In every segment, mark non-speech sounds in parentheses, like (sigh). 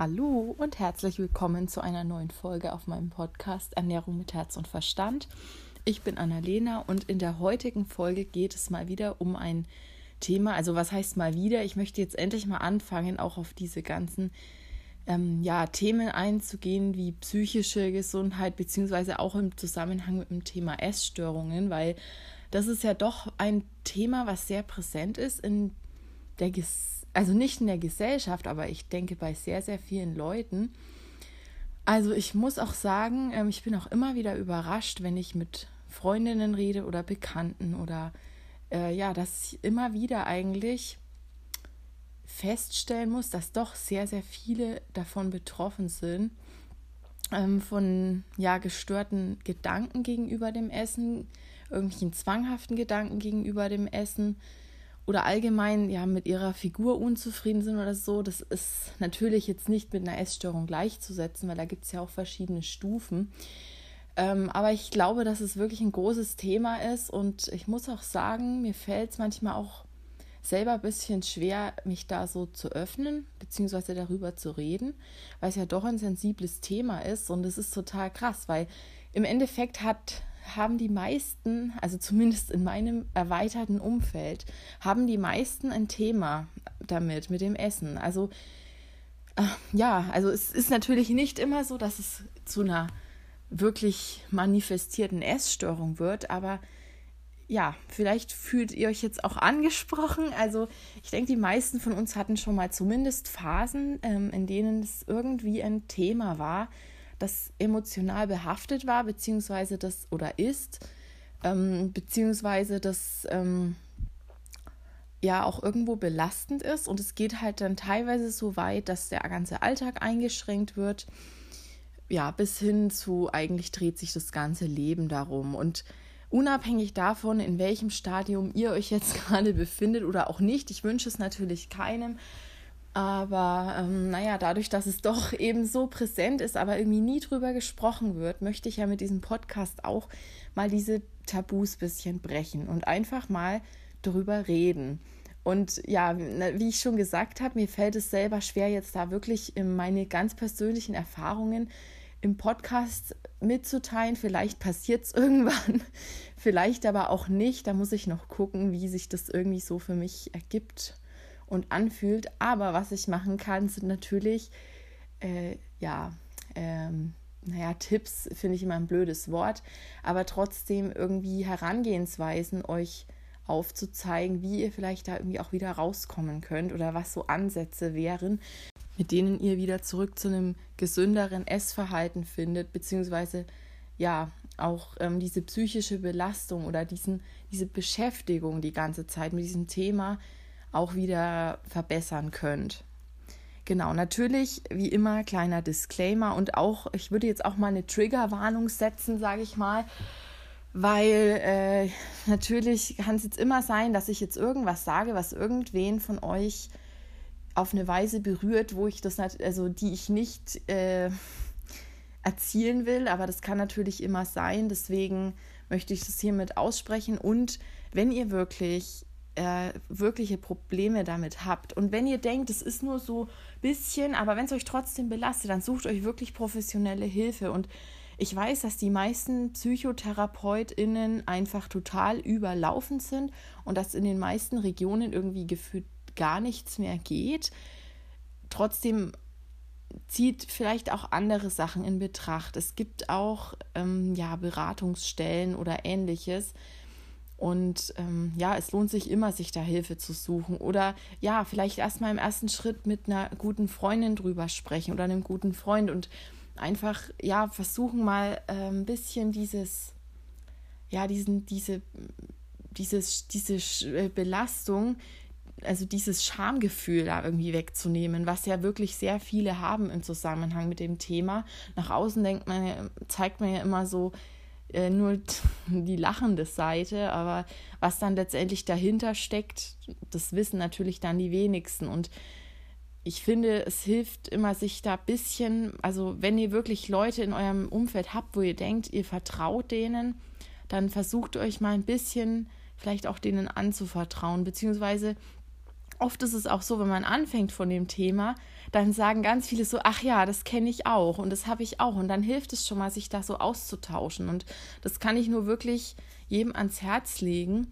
Hallo und herzlich willkommen zu einer neuen Folge auf meinem Podcast Ernährung mit Herz und Verstand. Ich bin Annalena und in der heutigen Folge geht es mal wieder um ein Thema. Also was heißt mal wieder? Ich möchte jetzt endlich mal anfangen, auch auf diese ganzen ähm, ja, Themen einzugehen, wie psychische Gesundheit, beziehungsweise auch im Zusammenhang mit dem Thema Essstörungen, weil das ist ja doch ein Thema, was sehr präsent ist in der also nicht in der Gesellschaft, aber ich denke bei sehr, sehr vielen Leuten. Also ich muss auch sagen, ähm, ich bin auch immer wieder überrascht, wenn ich mit Freundinnen rede oder Bekannten oder äh, ja, dass ich immer wieder eigentlich feststellen muss, dass doch sehr, sehr viele davon betroffen sind, ähm, von ja, gestörten Gedanken gegenüber dem Essen, irgendwelchen zwanghaften Gedanken gegenüber dem Essen, oder allgemein ja mit ihrer Figur unzufrieden sind oder so, das ist natürlich jetzt nicht mit einer Essstörung gleichzusetzen, weil da gibt es ja auch verschiedene Stufen. Ähm, aber ich glaube, dass es wirklich ein großes Thema ist und ich muss auch sagen, mir fällt es manchmal auch selber ein bisschen schwer, mich da so zu öffnen, beziehungsweise darüber zu reden, weil es ja doch ein sensibles Thema ist und es ist total krass, weil im Endeffekt hat haben die meisten, also zumindest in meinem erweiterten Umfeld, haben die meisten ein Thema damit, mit dem Essen. Also äh, ja, also es ist natürlich nicht immer so, dass es zu einer wirklich manifestierten Essstörung wird, aber ja, vielleicht fühlt ihr euch jetzt auch angesprochen. Also ich denke, die meisten von uns hatten schon mal zumindest Phasen, ähm, in denen es irgendwie ein Thema war, das emotional behaftet war, beziehungsweise das oder ist, ähm, beziehungsweise das ähm, ja auch irgendwo belastend ist. Und es geht halt dann teilweise so weit, dass der ganze Alltag eingeschränkt wird. Ja, bis hin zu eigentlich dreht sich das ganze Leben darum. Und unabhängig davon, in welchem Stadium ihr euch jetzt (laughs) gerade befindet oder auch nicht, ich wünsche es natürlich keinem, aber ähm, naja, dadurch, dass es doch (laughs) eben so präsent ist, aber irgendwie nie drüber gesprochen wird, möchte ich ja mit diesem Podcast auch mal diese Tabus bisschen brechen und einfach mal drüber reden. Und ja, wie ich schon gesagt habe, mir fällt es selber schwer, jetzt da wirklich meine ganz persönlichen Erfahrungen im Podcast mitzuteilen. Vielleicht passiert es (laughs) irgendwann, vielleicht aber auch nicht. Da muss ich noch gucken, wie sich das irgendwie so für mich ergibt und anfühlt. Aber was ich machen kann, sind natürlich, äh, ja, ähm, naja, Tipps finde ich immer ein blödes Wort, aber trotzdem irgendwie Herangehensweisen euch aufzuzeigen, wie ihr vielleicht da irgendwie auch wieder rauskommen könnt oder was so Ansätze wären, mit denen ihr wieder zurück zu einem gesünderen Essverhalten findet, beziehungsweise ja, auch ähm, diese psychische Belastung oder diesen, diese Beschäftigung die ganze Zeit mit diesem Thema auch wieder verbessern könnt. Genau, natürlich, wie immer, kleiner Disclaimer und auch, ich würde jetzt auch mal eine Triggerwarnung setzen, sage ich mal, weil äh, natürlich kann es jetzt immer sein, dass ich jetzt irgendwas sage, was irgendwen von euch auf eine Weise berührt, wo ich das, also die ich nicht äh, erzielen will, aber das kann natürlich immer sein, deswegen möchte ich das hiermit aussprechen und wenn ihr wirklich äh, wirkliche Probleme damit habt. Und wenn ihr denkt, es ist nur so ein bisschen, aber wenn es euch trotzdem belastet, dann sucht euch wirklich professionelle Hilfe. Und ich weiß, dass die meisten PsychotherapeutInnen einfach total überlaufen sind und dass in den meisten Regionen irgendwie gefühlt gar nichts mehr geht. Trotzdem zieht vielleicht auch andere Sachen in Betracht. Es gibt auch ähm, ja, Beratungsstellen oder ähnliches, und ähm, ja, es lohnt sich immer, sich da Hilfe zu suchen. Oder ja, vielleicht erstmal im ersten Schritt mit einer guten Freundin drüber sprechen oder einem guten Freund und einfach, ja, versuchen mal äh, ein bisschen dieses, ja, diesen, diese, dieses, diese äh, Belastung, also dieses Schamgefühl da irgendwie wegzunehmen, was ja wirklich sehr viele haben im Zusammenhang mit dem Thema. Nach außen denkt man, zeigt man ja immer so, äh, nur (laughs) die lachende Seite, aber was dann letztendlich dahinter steckt, das wissen natürlich dann die wenigsten. Und ich finde, es hilft immer, sich da ein bisschen, also wenn ihr wirklich Leute in eurem Umfeld habt, wo ihr denkt, ihr vertraut denen, dann versucht euch mal ein bisschen vielleicht auch denen anzuvertrauen, beziehungsweise oft ist es auch so, wenn man anfängt von dem Thema, dann sagen ganz viele so, ach ja, das kenne ich auch und das habe ich auch. Und dann hilft es schon mal, sich da so auszutauschen. Und das kann ich nur wirklich jedem ans Herz legen.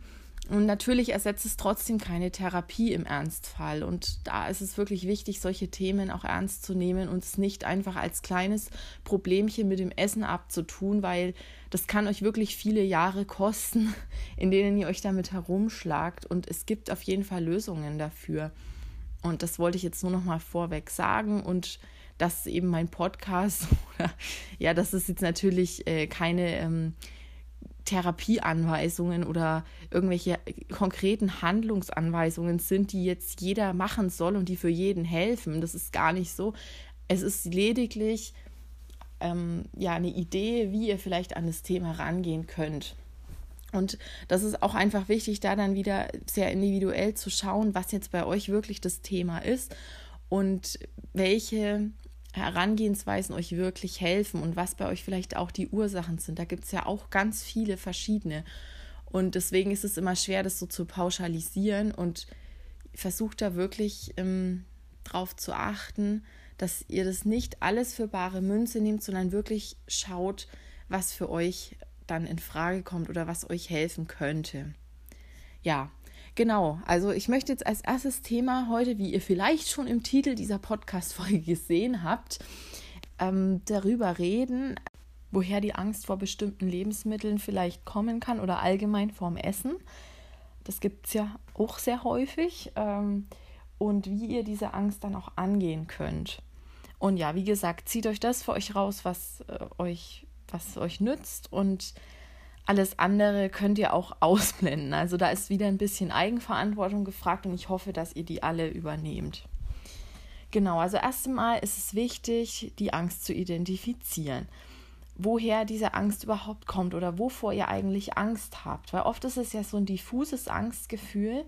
Und natürlich ersetzt es trotzdem keine Therapie im Ernstfall. Und da ist es wirklich wichtig, solche Themen auch ernst zu nehmen und es nicht einfach als kleines Problemchen mit dem Essen abzutun, weil das kann euch wirklich viele Jahre kosten, (laughs) in denen ihr euch damit herumschlagt. Und es gibt auf jeden Fall Lösungen dafür. Und das wollte ich jetzt nur noch mal vorweg sagen. Und dass eben mein Podcast, (laughs) ja, das ist jetzt natürlich äh, keine. Ähm, Therapieanweisungen oder irgendwelche konkreten Handlungsanweisungen sind, die jetzt jeder machen soll und die für jeden helfen. Das ist gar nicht so. Es ist lediglich ähm, ja eine Idee, wie ihr vielleicht an das Thema rangehen könnt. Und das ist auch einfach wichtig, da dann wieder sehr individuell zu schauen, was jetzt bei euch wirklich das Thema ist und welche Herangehensweisen euch wirklich helfen und was bei euch vielleicht auch die Ursachen sind. Da gibt es ja auch ganz viele verschiedene. Und deswegen ist es immer schwer, das so zu pauschalisieren und versucht da wirklich ähm, drauf zu achten, dass ihr das nicht alles für bare Münze nehmt, sondern wirklich schaut, was für euch dann in Frage kommt oder was euch helfen könnte. Ja, Genau, also ich möchte jetzt als erstes Thema heute, wie ihr vielleicht schon im Titel dieser Podcast-Folge gesehen habt, ähm, darüber reden, woher die Angst vor bestimmten Lebensmitteln vielleicht kommen kann oder allgemein vorm Essen. Das gibt es ja auch sehr häufig. Ähm, und wie ihr diese Angst dann auch angehen könnt. Und ja, wie gesagt, zieht euch das für euch raus, was äh, euch, was euch nützt und alles andere könnt ihr auch (laughs) ausblenden. Also da ist wieder ein bisschen Eigenverantwortung gefragt und ich hoffe, dass ihr die alle übernehmt. Genau, also erst einmal ist es wichtig, die Angst zu identifizieren. Woher diese Angst überhaupt kommt oder wovor ihr eigentlich Angst habt. Weil oft ist es ja so ein diffuses Angstgefühl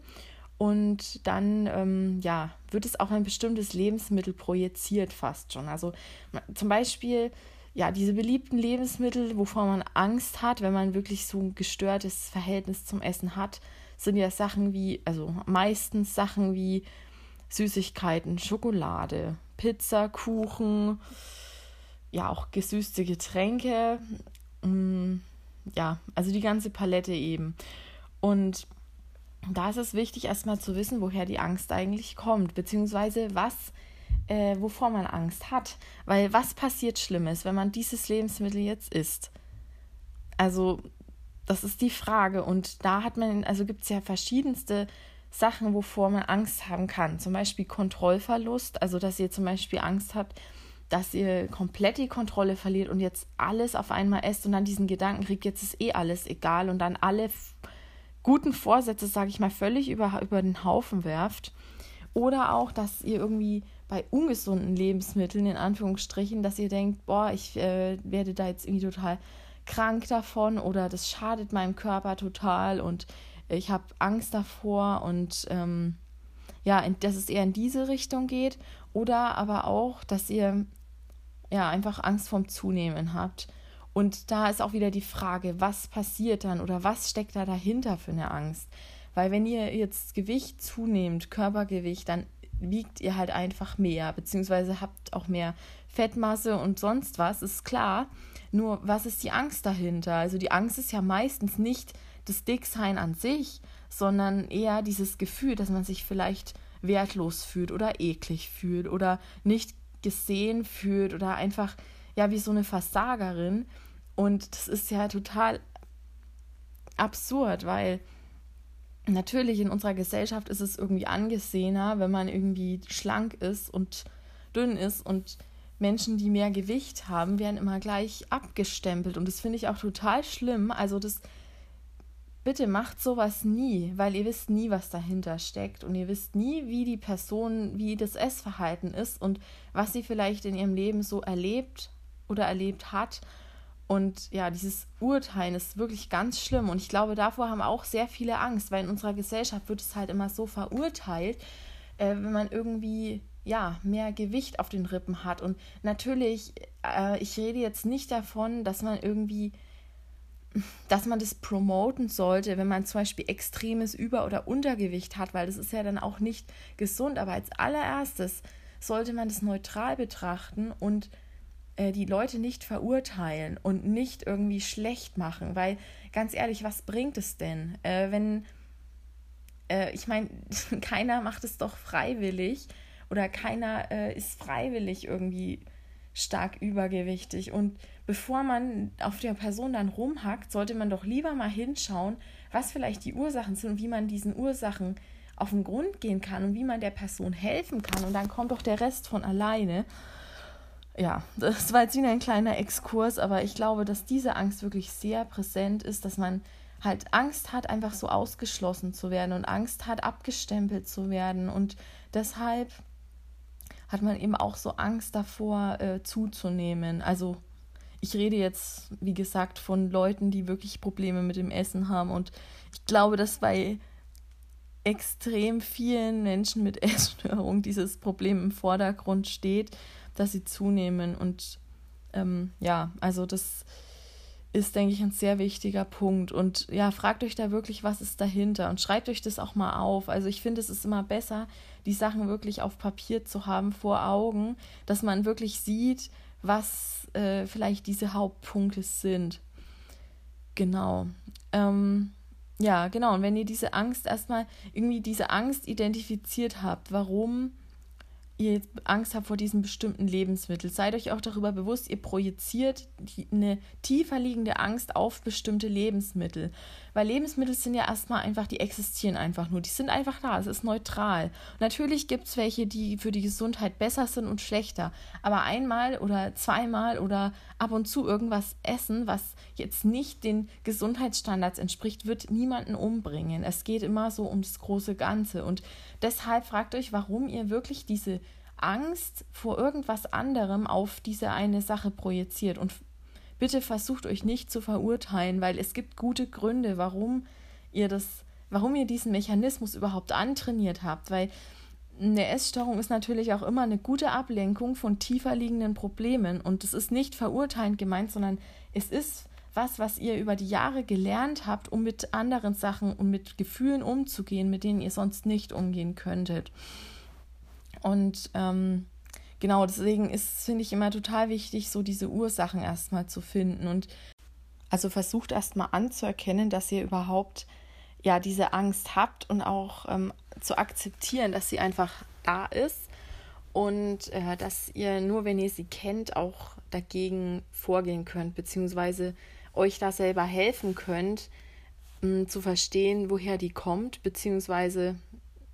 und dann ähm, ja, wird es auf ein bestimmtes Lebensmittel projiziert fast schon. Also zum Beispiel ja, diese beliebten Lebensmittel, wovor man Angst hat, wenn man wirklich so ein gestörtes Verhältnis zum Essen hat, sind ja Sachen wie, also meistens Sachen wie Süßigkeiten, Schokolade, Pizza, Kuchen, ja, auch gesüßte Getränke. Mm, ja, also die ganze Palette eben. Und da ist es wichtig, erstmal zu wissen, woher die Angst eigentlich kommt, beziehungsweise was äh, wovor man Angst hat. Weil was passiert Schlimmes, wenn man dieses Lebensmittel jetzt isst? Also, das ist die Frage. Und da hat man, also gibt es ja verschiedenste Sachen, wovor man Angst haben kann. Zum Beispiel Kontrollverlust, also dass ihr zum Beispiel Angst habt, dass ihr komplett die Kontrolle verliert und jetzt alles auf einmal esst und dann diesen Gedanken kriegt, jetzt ist eh alles egal und dann alle guten Vorsätze, sage ich mal, völlig über, über den Haufen werft. Oder auch, dass ihr irgendwie bei ungesunden Lebensmitteln, in Anführungsstrichen, dass ihr denkt, boah, ich äh, werde da jetzt irgendwie total krank davon oder das schadet meinem Körper total und ich habe Angst davor und ähm, ja, dass es eher in diese Richtung geht oder aber auch, dass ihr ja einfach Angst vorm Zunehmen habt. Und da ist auch wieder die Frage, was passiert dann oder was steckt da dahinter für eine Angst? Weil wenn ihr jetzt Gewicht zunehmt, Körpergewicht, dann wiegt ihr halt einfach mehr, beziehungsweise habt auch mehr Fettmasse und sonst was, ist klar. Nur was ist die Angst dahinter? Also die Angst ist ja meistens nicht das Dicksein an sich, sondern eher dieses Gefühl, dass man sich vielleicht wertlos fühlt oder eklig fühlt oder nicht gesehen fühlt oder einfach ja wie so eine Versagerin. Und das ist ja total absurd, weil natürlich in unserer Gesellschaft ist es irgendwie angesehener, wenn man irgendwie schlank ist und dünn ist und Menschen, die mehr Gewicht haben, werden immer gleich abgestempelt. Und das finde ich auch total schlimm. Also das bitte macht sowas nie, weil ihr wisst nie, was dahinter steckt. Und ihr wisst nie, wie die Person, wie das Essverhalten ist und was sie vielleicht in ihrem Leben so erlebt oder erlebt hat und ja, dieses Urteilen ist wirklich ganz schlimm. Und ich glaube, davor haben auch sehr viele Angst, weil in unserer Gesellschaft wird es halt immer so verurteilt, äh, wenn man irgendwie ja mehr Gewicht auf den Rippen hat. Und natürlich, äh, ich rede jetzt nicht davon, dass man irgendwie, dass man das promoten sollte, wenn man zum Beispiel extremes Über- oder Untergewicht hat, weil das ist ja dann auch nicht gesund. Aber als allererstes sollte man das neutral betrachten und äh, die Leute nicht verurteilen und nicht irgendwie schlecht machen, weil ganz ehrlich, was bringt es denn, äh, wenn, äh, ich meine, (laughs) keiner macht es doch freiwillig oder keiner äh, ist freiwillig irgendwie stark übergewichtig und bevor man auf der Person dann rumhackt, sollte man doch lieber mal hinschauen, was vielleicht die Ursachen sind und wie man diesen Ursachen auf den Grund gehen kann und wie man der Person helfen kann. Und dann kommt doch der Rest von alleine. Ja, das war jetzt wieder ein kleiner Exkurs, aber ich glaube, dass diese Angst wirklich sehr präsent ist, dass man halt Angst hat, einfach so ausgeschlossen zu werden und Angst hat, abgestempelt zu werden. Und deshalb hat man eben auch so Angst davor, äh, zuzunehmen. Also ich rede jetzt, wie gesagt, von Leuten, die wirklich Probleme mit dem Essen haben. Und ich glaube, dass bei extrem vielen Menschen mit (laughs) Essstörung dieses Problem im Vordergrund steht, dass sie zunehmen. Und ähm, ja, also das ist, denke ich, ein sehr wichtiger Punkt. Und ja, fragt euch da wirklich, was ist dahinter und schreibt euch das auch mal auf. Also ich finde, es ist immer besser, die Sachen wirklich auf Papier zu haben, vor Augen, dass man wirklich sieht, was äh, vielleicht diese Hauptpunkte sind. Genau. Ähm, ja, genau. Und wenn ihr diese Angst erstmal irgendwie diese Angst identifiziert habt, warum ihr jetzt Angst habt vor diesem bestimmten Lebensmittel. Seid euch auch darüber bewusst, ihr projiziert eine tiefer liegende Angst auf bestimmte Lebensmittel. Weil Lebensmittel sind ja erstmal einfach, die existieren einfach nur. Die sind einfach da, es ist neutral. natürlich gibt es welche, die für die Gesundheit besser sind und schlechter. Aber einmal oder zweimal oder ab und zu irgendwas essen, was jetzt nicht den Gesundheitsstandards entspricht, wird niemanden umbringen. Es geht immer so ums große Ganze. Und deshalb fragt euch, warum ihr wirklich diese Angst vor irgendwas anderem auf diese eine Sache projiziert. Und bitte versucht euch nicht zu verurteilen, weil es gibt gute Gründe, warum ihr das, warum ihr diesen Mechanismus überhaupt antrainiert habt, weil eine Essstörung ist natürlich auch immer eine gute Ablenkung von tiefer liegenden Problemen und es ist nicht verurteilend gemeint, sondern es ist was, was ihr über die Jahre gelernt habt, um mit anderen Sachen und mit Gefühlen umzugehen, mit denen ihr sonst nicht umgehen könntet. Und ähm, genau deswegen ist, finde ich, immer total wichtig, so diese Ursachen erstmal zu finden. Und also versucht erstmal anzuerkennen, dass ihr überhaupt ja diese Angst habt und auch ähm, zu akzeptieren, dass sie einfach da ist und äh, dass ihr nur, wenn ihr sie kennt, auch dagegen vorgehen könnt, beziehungsweise euch da selber helfen könnt, zu verstehen, woher die kommt, beziehungsweise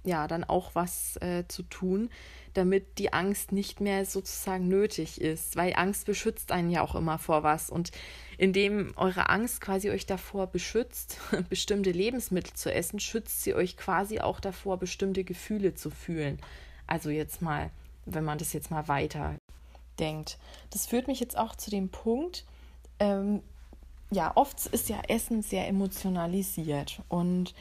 ja, dann auch was äh, zu tun, damit die Angst nicht mehr sozusagen nötig ist, weil Angst beschützt einen ja auch immer vor was und indem eure Angst quasi euch davor beschützt, (laughs) bestimmte Lebensmittel zu essen, schützt sie euch quasi auch davor, bestimmte Gefühle zu fühlen. Also jetzt mal, wenn man das jetzt mal weiter denkt. Das führt mich jetzt auch zu dem Punkt, ähm, ja, oft ist ja Essen sehr emotionalisiert und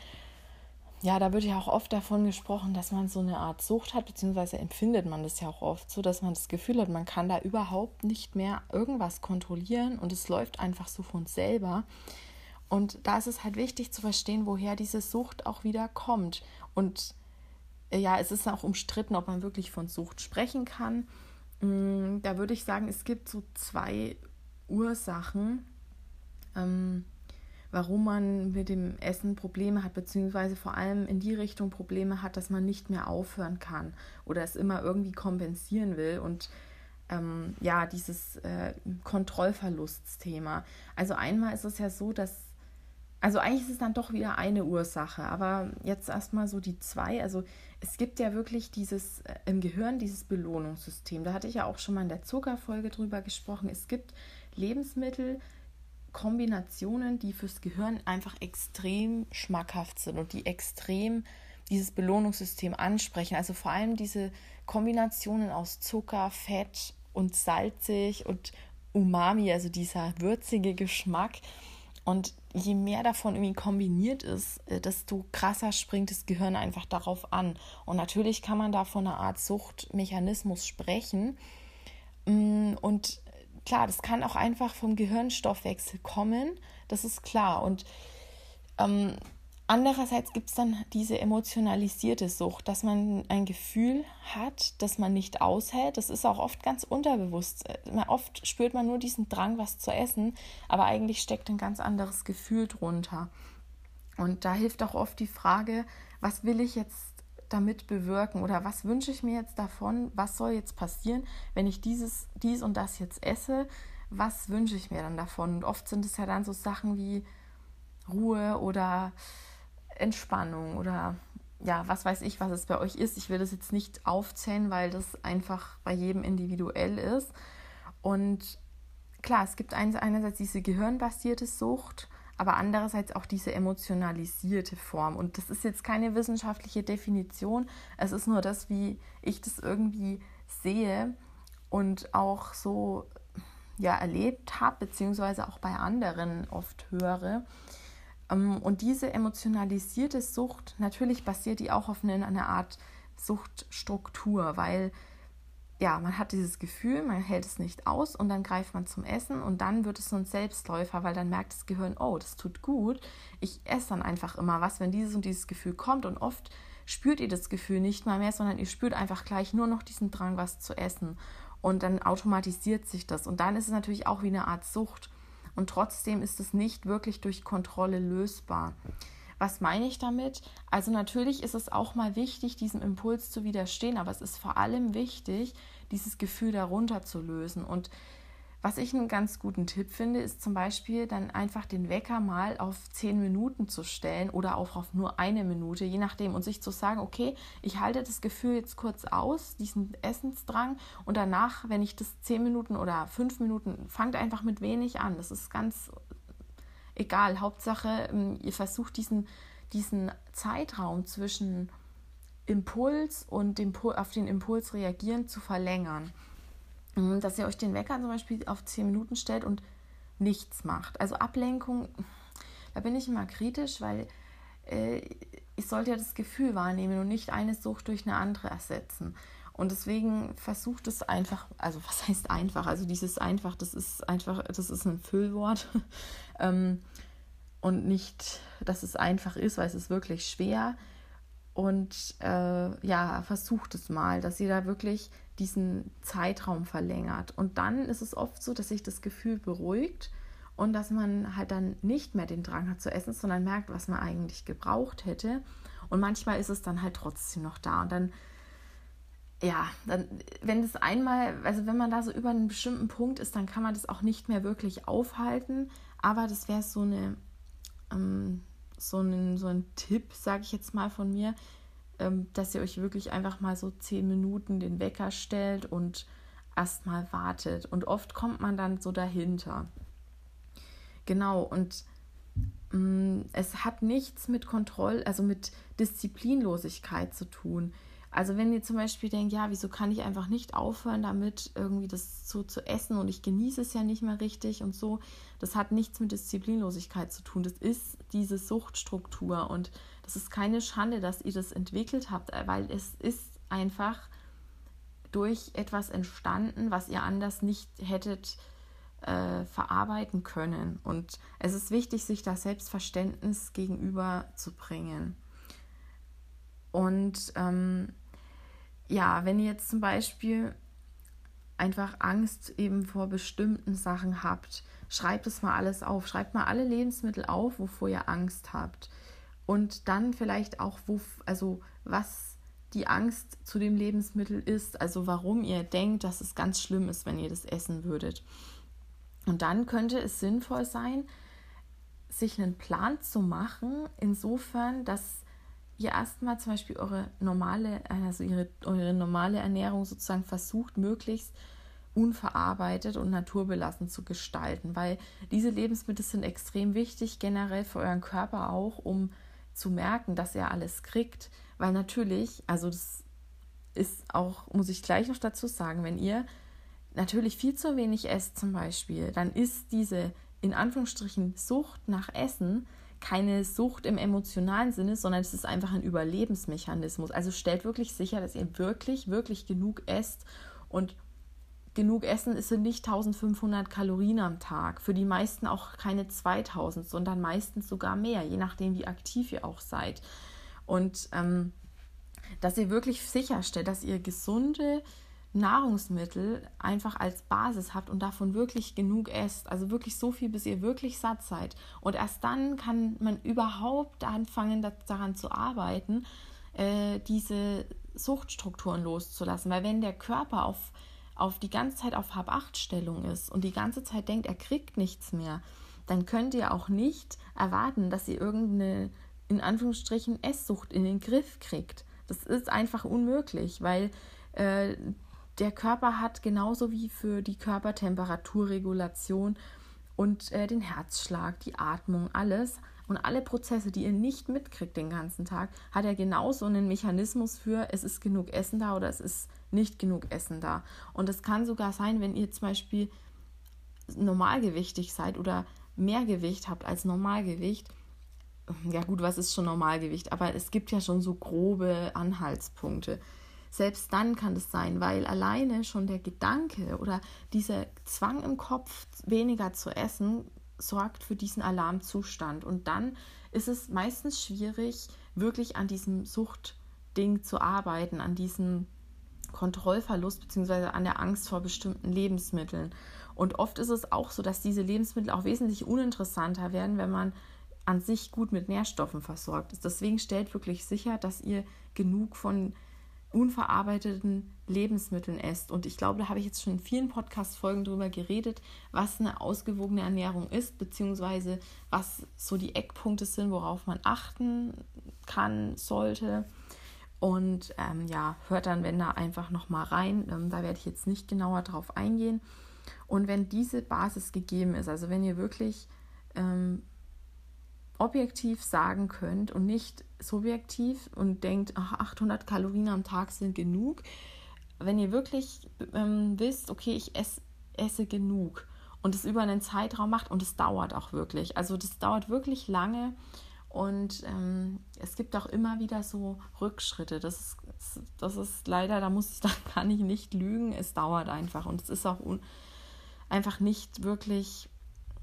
ja, da wird ja auch oft davon gesprochen, dass man so eine Art Sucht hat, beziehungsweise empfindet man das ja auch oft so, dass man das Gefühl hat, man kann da überhaupt nicht mehr irgendwas kontrollieren und es läuft einfach so von selber. Und da ist es halt wichtig zu verstehen, woher diese Sucht auch wieder kommt. Und äh, ja, es ist auch umstritten, ob man wirklich von Sucht sprechen kann. Mm, da würde ich sagen, es gibt so zwei Ursachen. Ähm, warum man mit dem Essen Probleme hat, beziehungsweise vor allem in die Richtung Probleme hat, dass man nicht mehr aufhören kann oder es immer irgendwie kompensieren will und ähm, ja, dieses äh, Kontrollverluststhema. Also einmal ist es ja so, dass, also eigentlich ist es dann doch wieder eine Ursache, aber jetzt erstmal so die zwei. Also es gibt ja wirklich dieses äh, im Gehirn, dieses Belohnungssystem. Da hatte ich ja auch schon mal in der Zuckerfolge drüber gesprochen. Es gibt Lebensmittel, Kombinationen, die fürs Gehirn einfach extrem schmackhaft sind und die extrem dieses Belohnungssystem ansprechen. Also vor allem diese Kombinationen aus Zucker, Fett und salzig und Umami, also dieser würzige Geschmack. Und je mehr davon irgendwie kombiniert ist, äh, desto krasser springt das Gehirn einfach darauf an. Und natürlich kann man da von einer Art Suchtmechanismus sprechen. Mm, und klar, das kann auch einfach vom Gehirnstoffwechsel kommen, das ist klar. Und ähm, Andererseits gibt es dann diese emotionalisierte Sucht, dass man ein Gefühl hat, das man nicht aushält. Das ist auch oft ganz unterbewusst. Oft spürt man nur diesen Drang, was zu essen, aber eigentlich steckt ein ganz anderes Gefühl drunter. Und da hilft auch oft die Frage, was will ich jetzt damit bewirken oder was wünsche ich mir jetzt davon? Was soll jetzt passieren, wenn ich dieses, dies und das jetzt esse? Was wünsche ich mir dann davon? Und oft sind es ja dann so Sachen wie Ruhe oder Entspannung oder ja, was weiß ich, was es bei euch ist. Ich will das jetzt nicht aufzählen, weil das einfach bei jedem individuell ist. Und klar, es gibt einerseits diese gehirnbasierte Sucht, aber andererseits auch diese emotionalisierte Form. Und das ist jetzt keine wissenschaftliche Definition. Es ist nur das, wie ich das irgendwie sehe und auch so ja, erlebt habe, beziehungsweise auch bei anderen oft höre. Ähm, und diese emotionalisierte Sucht, natürlich basiert die auch auf einer Art Suchtstruktur, weil ja, man hat dieses Gefühl, man hält es nicht aus und dann greift man zum Essen und dann wird es so ein Selbstläufer, weil dann merkt das Gehirn, oh, das tut gut. Ich esse dann einfach immer was, wenn dieses und dieses Gefühl kommt und oft spürt ihr das Gefühl nicht mal mehr, sondern ihr spürt einfach gleich nur noch diesen Drang, was zu essen. Und dann automatisiert sich das. Und dann ist es natürlich auch wie eine Art Sucht und trotzdem ist es nicht wirklich durch Kontrolle lösbar. Was meine ich damit? Also natürlich ist es auch mal wichtig, diesem Impuls zu widerstehen, aber es ist vor allem wichtig, dieses Gefühl darunter zu lösen. Und was ich einen ganz guten Tipp finde, ist zum Beispiel dann einfach den Wecker mal auf zehn Minuten zu stellen oder auch auf nur eine Minute, je nachdem, und sich zu sagen, okay, ich halte das Gefühl jetzt kurz aus, diesen Essensdrang, und danach, wenn ich das zehn Minuten oder fünf Minuten, fangt einfach mit wenig an. Das ist ganz egal. Hauptsache, ähm, ihr versucht diesen, diesen Zeitraum zwischen Impuls und dem, auf den Impuls reagieren zu verlängern. Mhm, dass ihr euch den Wecker zum Beispiel auf 10 Minuten stellt und nichts macht. Also Ablenkung, da bin ich immer kritisch, weil äh, ich sollte ja das Gefühl wahrnehmen und nicht eine Sucht durch eine andere ersetzen. Und deswegen versucht es einfach, also was (laughs) heißt einfach? Also dieses einfach, das ist einfach, das ist ein Füllwort. (laughs) ähm, und nicht, dass es einfach ist, weil es ist wirklich schwer. Und äh, ja, versucht es mal, dass ihr da wirklich diesen Zeitraum verlängert. Und dann ist es oft so, dass sich das Gefühl beruhigt und dass man halt dann nicht mehr den Drang hat zu essen, sondern merkt, was man eigentlich gebraucht hätte. Und manchmal ist es dann halt trotzdem noch da. Und dann, ja, dann, wenn das einmal, also wenn man da so über einen bestimmten Punkt ist, dann kann man das auch nicht mehr wirklich aufhalten. Aber das wäre so eine, ähm, so ein, so ein Tipp, sage ich jetzt mal von mir, ähm, dass ihr euch wirklich einfach mal so zehn Minuten den Wecker stellt und erstmal wartet. Und oft kommt man dann so dahinter. Genau, und mh, mm, es hat nichts mit Kontroll, also mit Disziplinlosigkeit zu tun. Also wenn ihr zum Beispiel denkt, ja, wieso kann ich einfach nicht aufhören damit, irgendwie das so zu essen und ich genieße es ja nicht mehr richtig und so, das hat nichts mit Disziplinlosigkeit zu tun. Das ist diese Suchtstruktur und das ist keine Schande, dass ihr das entwickelt habt, weil es ist einfach durch etwas entstanden, was ihr anders nicht hättet äh, verarbeiten können. Und es ist wichtig, sich da Selbstverständnis gegenüber zu bringen. Und ähm, ja, wenn ihr jetzt zum Beispiel einfach Angst eben vor bestimmten Sachen habt, schreibt es mal alles auf. Schreibt mal alle Lebensmittel auf, wovor ihr Angst habt. Und dann vielleicht auch, wo, also was die Angst zu dem Lebensmittel ist, also warum ihr denkt, dass es ganz schlimm ist, wenn ihr das essen würdet. Und dann könnte es sinnvoll sein, sich einen Plan zu machen, insofern, dass ihr erstmal zum Beispiel eure normale, also ihre, eure normale Ernährung sozusagen versucht, möglichst unverarbeitet und naturbelassen zu gestalten, weil diese Lebensmittel sind extrem wichtig, generell für euren Körper auch, um zu merken, dass er alles kriegt, weil natürlich, also das ist auch, muss ich gleich noch dazu sagen, wenn ihr natürlich viel zu wenig esst zum Beispiel, dann ist diese in Anführungsstrichen Sucht nach Essen keine Sucht im emotionalen Sinne, sondern es ist einfach ein Überlebensmechanismus. Also stellt wirklich sicher, dass ihr wirklich, wirklich genug esst und genug essen ist nicht 1500 Kalorien am Tag. Für die meisten auch keine 2000, sondern meistens sogar mehr, je nachdem, wie aktiv ihr auch seid. Und ähm, dass ihr wirklich sicherstellt, dass ihr gesunde Nahrungsmittel einfach als Basis habt und davon wirklich genug esst. Also wirklich so viel, bis ihr wirklich satt seid. Und erst dann kann man überhaupt anfangen, daran zu arbeiten, äh, diese Suchtstrukturen loszulassen. Weil wenn der Körper auf, auf die ganze Zeit auf Hab-Acht-Stellung ist und die ganze Zeit denkt, er kriegt nichts mehr, dann könnt ihr auch nicht erwarten, dass ihr irgendeine, in Anführungsstrichen, Esssucht in den Griff kriegt. Das ist einfach unmöglich, weil äh, der Körper hat genauso wie für die Körpertemperaturregulation und äh, den Herzschlag, die Atmung, alles und alle Prozesse, die ihr nicht mitkriegt den ganzen Tag, hat er genauso einen Mechanismus für, es ist genug Essen da oder es ist nicht genug Essen da. Und es kann sogar sein, wenn ihr zum Beispiel normalgewichtig seid oder mehr Gewicht habt als Normalgewicht. Ja gut, was ist schon Normalgewicht? Aber es gibt ja schon so grobe Anhaltspunkte. Selbst dann kann es sein, weil alleine schon der Gedanke oder dieser Zwang im Kopf, weniger zu essen, sorgt für diesen Alarmzustand. Und dann ist es meistens schwierig, wirklich an diesem Suchtding zu arbeiten, an diesem Kontrollverlust bzw. an der Angst vor bestimmten Lebensmitteln. Und oft ist es auch so, dass diese Lebensmittel auch wesentlich uninteressanter werden, wenn man an sich gut mit Nährstoffen versorgt ist. Deswegen stellt wirklich sicher, dass ihr genug von unverarbeiteten Lebensmitteln esst. Und ich glaube, da habe ich jetzt schon in vielen Podcast-Folgen darüber geredet, was eine ausgewogene Ernährung ist, beziehungsweise was so die Eckpunkte sind, worauf man achten kann, sollte. Und ähm, ja, hört dann, wenn da einfach nochmal rein. Ähm, da werde ich jetzt nicht genauer drauf eingehen. Und wenn diese Basis gegeben ist, also wenn ihr wirklich ähm, objektiv sagen könnt und nicht subjektiv und denkt, ach, 800 Kalorien am Tag sind genug. Wenn ihr wirklich ähm, wisst, okay, ich esse, esse genug und es über einen Zeitraum macht und es dauert auch wirklich. Also das dauert wirklich lange und ähm, es gibt auch immer wieder so Rückschritte. Das ist, das ist leider, da muss ich, (laughs) da kann ich nicht lügen. Es dauert einfach und es ist auch einfach nicht wirklich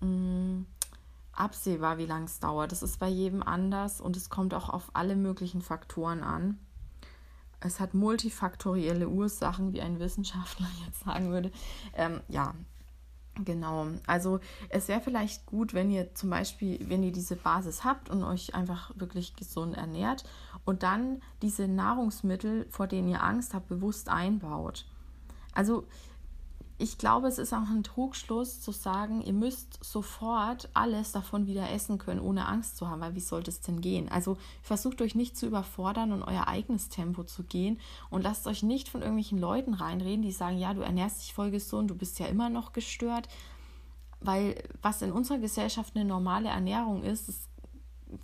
mh, mm, absehbar, wie lange es dauert. Das ist bei jedem anders und es kommt auch auf alle möglichen Faktoren an. Es hat multifaktorielle Ursachen, wie ein Wissenschaftler (laughs) jetzt sagen würde. Ähm, ja, genau. Also es wäre vielleicht gut, wenn ihr zum Beispiel, wenn ihr diese Basis habt und euch einfach wirklich gesund ernährt und dann diese Nahrungsmittel, vor denen ihr Angst habt, bewusst einbaut. Also ich glaube, es ist auch ein Trugschluss zu sagen, ihr müsst sofort alles davon wieder essen können, ohne Angst zu haben, weil wie sollte es denn gehen? Also versucht euch nicht zu überfordern und euer eigenes Tempo zu gehen und lasst euch nicht von irgendwelchen Leuten reinreden, die sagen, ja, du ernährst dich voll gesund, du bist ja immer noch gestört, weil was in unserer Gesellschaft eine normale Ernährung ist, das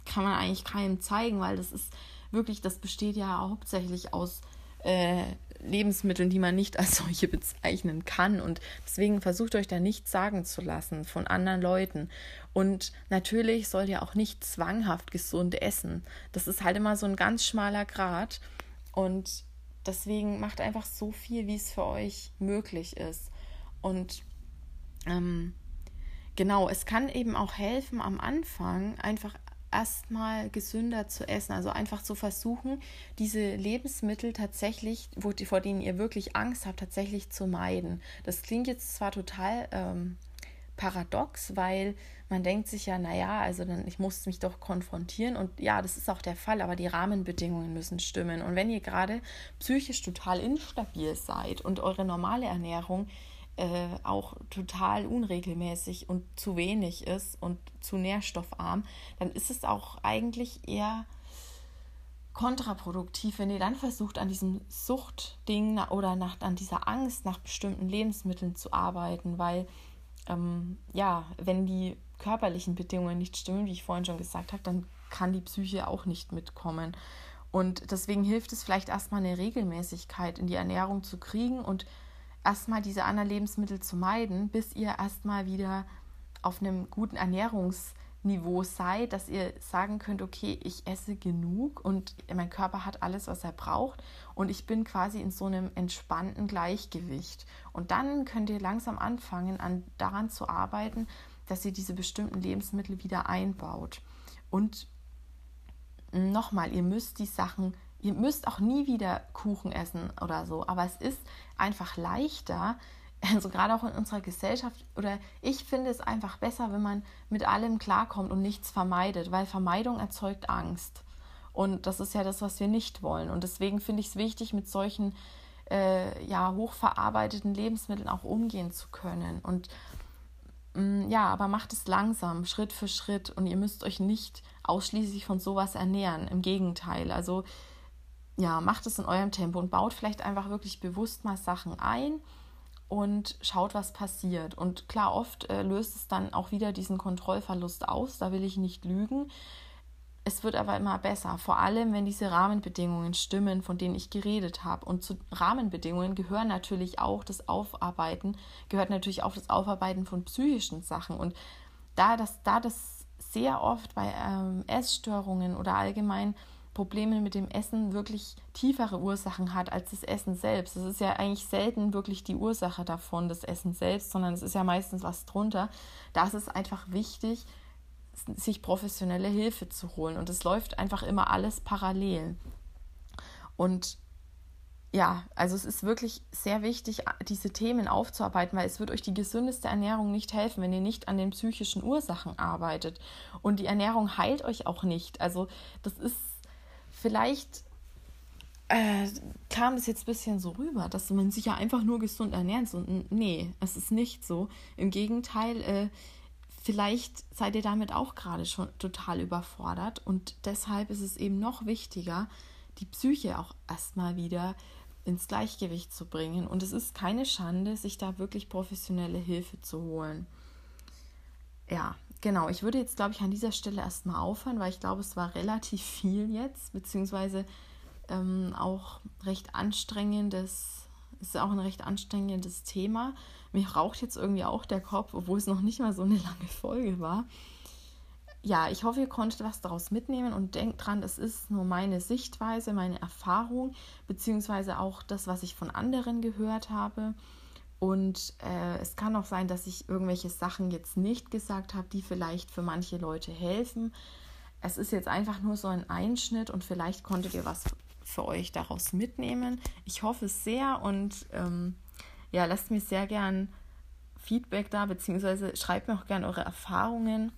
kann man eigentlich keinem zeigen, weil das ist wirklich, das besteht ja hauptsächlich aus äh, Lebensmitteln, die man nicht als solche bezeichnen kann. Und deswegen versucht euch da nichts sagen zu lassen von anderen Leuten. Und natürlich sollt ihr auch nicht zwanghaft gesund essen. Das ist halt immer so ein ganz schmaler Grad. Und deswegen macht einfach so viel, wie es für euch möglich ist. Und ähm, genau, es kann eben auch helfen, am Anfang einfach erstmal gesünder zu essen. Also einfach zu versuchen, diese Lebensmittel tatsächlich, wo, vor denen ihr wirklich Angst habt, tatsächlich zu meiden. Das klingt jetzt zwar total ähm, paradox, weil man denkt sich ja, naja, also dann, ich muss mich doch konfrontieren und ja, das ist auch der Fall, aber die Rahmenbedingungen müssen stimmen. Und wenn ihr gerade psychisch total instabil seid und eure normale Ernährung äh, auch total unregelmäßig und zu wenig ist und zu nährstoffarm, dann ist es auch eigentlich eher kontraproduktiv, wenn ihr dann versucht, an diesem Suchtding oder nach, an dieser Angst nach bestimmten Lebensmitteln zu arbeiten, weil ähm, ja, wenn die körperlichen Bedingungen nicht stimmen, wie ich vorhin schon gesagt habe, dann kann die Psyche auch nicht mitkommen. Und deswegen hilft es vielleicht erstmal eine Regelmäßigkeit in die Ernährung zu kriegen und erstmal diese anderen Lebensmittel zu meiden, bis ihr erstmal wieder auf einem guten Ernährungsweg Niveau seid, dass ihr sagen könnt, okay, ich esse genug und mein Körper hat alles, was er braucht und ich bin quasi in so einem entspannten Gleichgewicht. Und dann könnt ihr langsam anfangen, an, daran zu arbeiten, dass ihr diese bestimmten Lebensmittel wieder einbaut. Und nochmal, ihr müsst die Sachen, ihr müsst auch nie wieder Kuchen essen oder so, aber es ist einfach leichter, (laughs) also gerade auch in unserer Gesellschaft, oder ich finde es einfach besser, wenn man mit allem klarkommt und nichts vermeidet, weil Vermeidung erzeugt Angst. Und das ist ja das, was wir nicht wollen. Und deswegen finde ich es wichtig, mit solchen äh, ja, hochverarbeiteten Lebensmitteln auch umgehen zu können. Und mh, mm, ja, aber macht es langsam, Schritt für Schritt. Und ihr müsst euch nicht ausschließlich von sowas ernähren. Im Gegenteil. Also ja, macht es in eurem Tempo und baut vielleicht einfach wirklich bewusst mal Sachen ein und schaut, was passiert. Und klar, oft äh, löst es dann auch wieder diesen Kontrollverlust aus, da will ich nicht lügen. Es wird aber immer besser, vor allem wenn diese Rahmenbedingungen stimmen, von denen ich geredet habe. Und zu Rahmenbedingungen gehören natürlich auch das Aufarbeiten, gehört natürlich auch das Aufarbeiten von psychischen Sachen. Und da das, da das sehr oft bei ähm, Essstörungen oder allgemein Probleme mit dem Essen wirklich tiefere Ursachen hat als das Essen selbst. Es ist ja eigentlich selten wirklich die Ursache davon, das Essen selbst, sondern es ist ja meistens was drunter. Da ist es einfach wichtig, sich professionelle Hilfe zu holen. Und es läuft einfach immer alles parallel. Und ja, also es ist wirklich sehr wichtig, diese Themen aufzuarbeiten, weil es wird euch die gesündeste Ernährung nicht helfen, wenn ihr nicht an den psychischen Ursachen arbeitet. Und die Ernährung heilt euch auch nicht. Also das ist vielleicht äh, kam das jetzt ein bisschen so rüber, dass man sich ja einfach nur gesund ernährt. Und nee, es ist nicht so. Im Gegenteil, äh, vielleicht seid ihr damit auch gerade schon total überfordert. Und deshalb ist es eben noch wichtiger, die Psyche auch erstmal wieder ins Gleichgewicht zu bringen. Und es ist keine Schande, sich da wirklich professionelle Hilfe zu holen. Ja, genau, ich würde jetzt, glaube ich, an dieser Stelle erstmal aufhören, weil ich glaube, es war relativ viel jetzt, beziehungsweise ähm, auch recht anstrengendes, ist auch ein recht anstrengendes Thema. Mir raucht jetzt irgendwie auch der Kopf, obwohl es noch nicht mal so eine lange Folge war. Ja, ich hoffe, ihr konntet was daraus mitnehmen und denkt dran, es ist nur meine Sichtweise, meine Erfahrung, beziehungsweise auch das, was ich von anderen gehört habe. Und äh, es kann auch sein, dass ich irgendwelche Sachen jetzt nicht gesagt habe, die vielleicht für manche Leute helfen. Es ist jetzt einfach nur so ein Einschnitt und vielleicht konntet ihr was für euch daraus mitnehmen. Ich hoffe es sehr und ähm, ja, lasst mir sehr gern Feedback da, beziehungsweise schreibt mir auch gern eure Erfahrungen.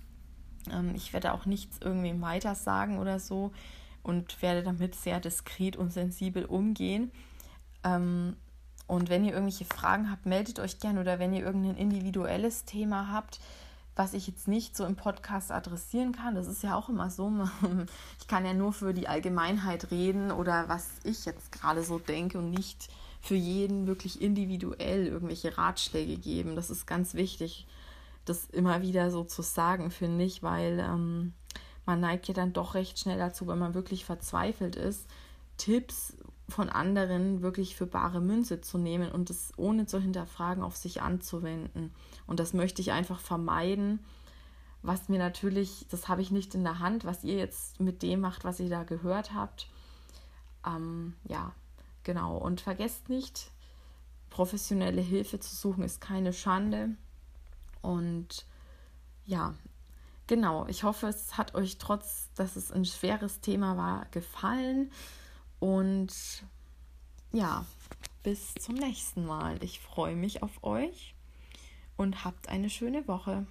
Ähm, ich werde auch nichts irgendwie weiter sagen oder so und werde damit sehr diskret und sensibel umgehen. Ähm, und wenn ihr irgendwelche Fragen habt, meldet euch gerne oder wenn ihr irgendein individuelles Thema habt, was ich jetzt nicht so im Podcast adressieren kann, das ist ja auch immer so. (laughs) Ich kann ja nur für die Allgemeinheit reden oder was ich jetzt gerade so denke und nicht für jeden wirklich individuell irgendwelche Ratschläge geben. Das ist ganz wichtig, das immer wieder so zu sagen, finde ich, weil ähm, man neigt ja dann doch recht schnell dazu, wenn man wirklich verzweifelt ist, Tipps von anderen wirklich für bare Münze zu nehmen und es ohne zu hinterfragen auf sich anzuwenden. Und das möchte ich einfach vermeiden, was mir natürlich, das habe ich nicht in der Hand, was ihr jetzt mit dem macht, was ihr da gehört habt. Ähm, ja, genau. Und vergesst nicht, professionelle Hilfe zu suchen ist keine Schande. Und ja, genau. Ich hoffe, es hat euch trotz, dass es ein schweres Thema war, gefallen. Und ja, bis zum nächsten Mal. Ich freue mich auf euch und habt eine schöne Woche.